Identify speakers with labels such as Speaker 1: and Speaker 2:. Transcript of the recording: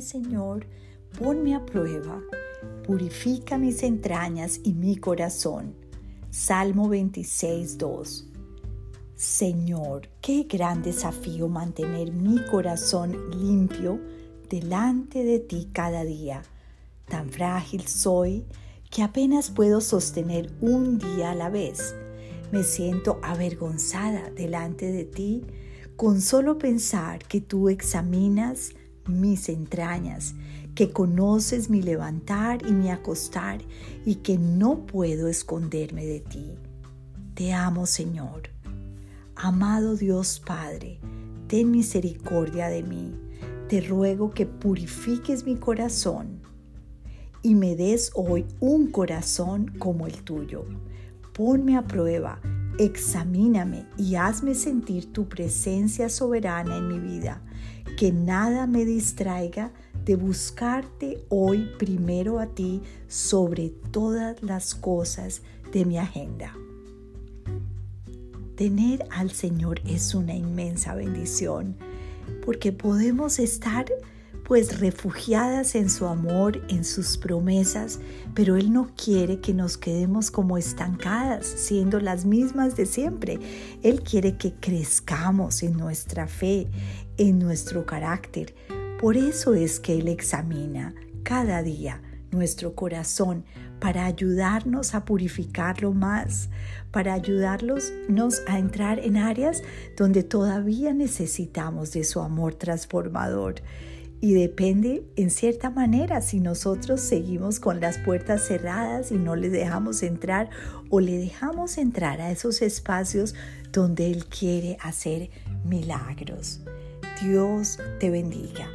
Speaker 1: Señor, ponme a prueba, purifica mis entrañas y mi corazón. Salmo 26, 2. Señor, qué gran desafío mantener mi corazón limpio delante de ti cada día. Tan frágil soy que apenas puedo sostener un día a la vez. Me siento avergonzada delante de ti con solo pensar que tú examinas mis entrañas, que conoces mi levantar y mi acostar y que no puedo esconderme de ti. Te amo, Señor. Amado Dios Padre, ten misericordia de mí. Te ruego que purifiques mi corazón y me des hoy un corazón como el tuyo. Ponme a prueba, examíname y hazme sentir tu presencia soberana en mi vida. Que nada me distraiga de buscarte hoy primero a ti sobre todas las cosas de mi agenda. Tener al Señor es una inmensa bendición porque podemos estar pues refugiadas en su amor, en sus promesas, pero Él no quiere que nos quedemos como estancadas, siendo las mismas de siempre. Él quiere que crezcamos en nuestra fe, en nuestro carácter. Por eso es que Él examina cada día nuestro corazón para ayudarnos a purificarlo más, para ayudarnos a entrar en áreas donde todavía necesitamos de su amor transformador. Y depende en cierta manera si nosotros seguimos con las puertas cerradas y no le dejamos entrar o le dejamos entrar a esos espacios donde Él quiere hacer milagros. Dios te bendiga.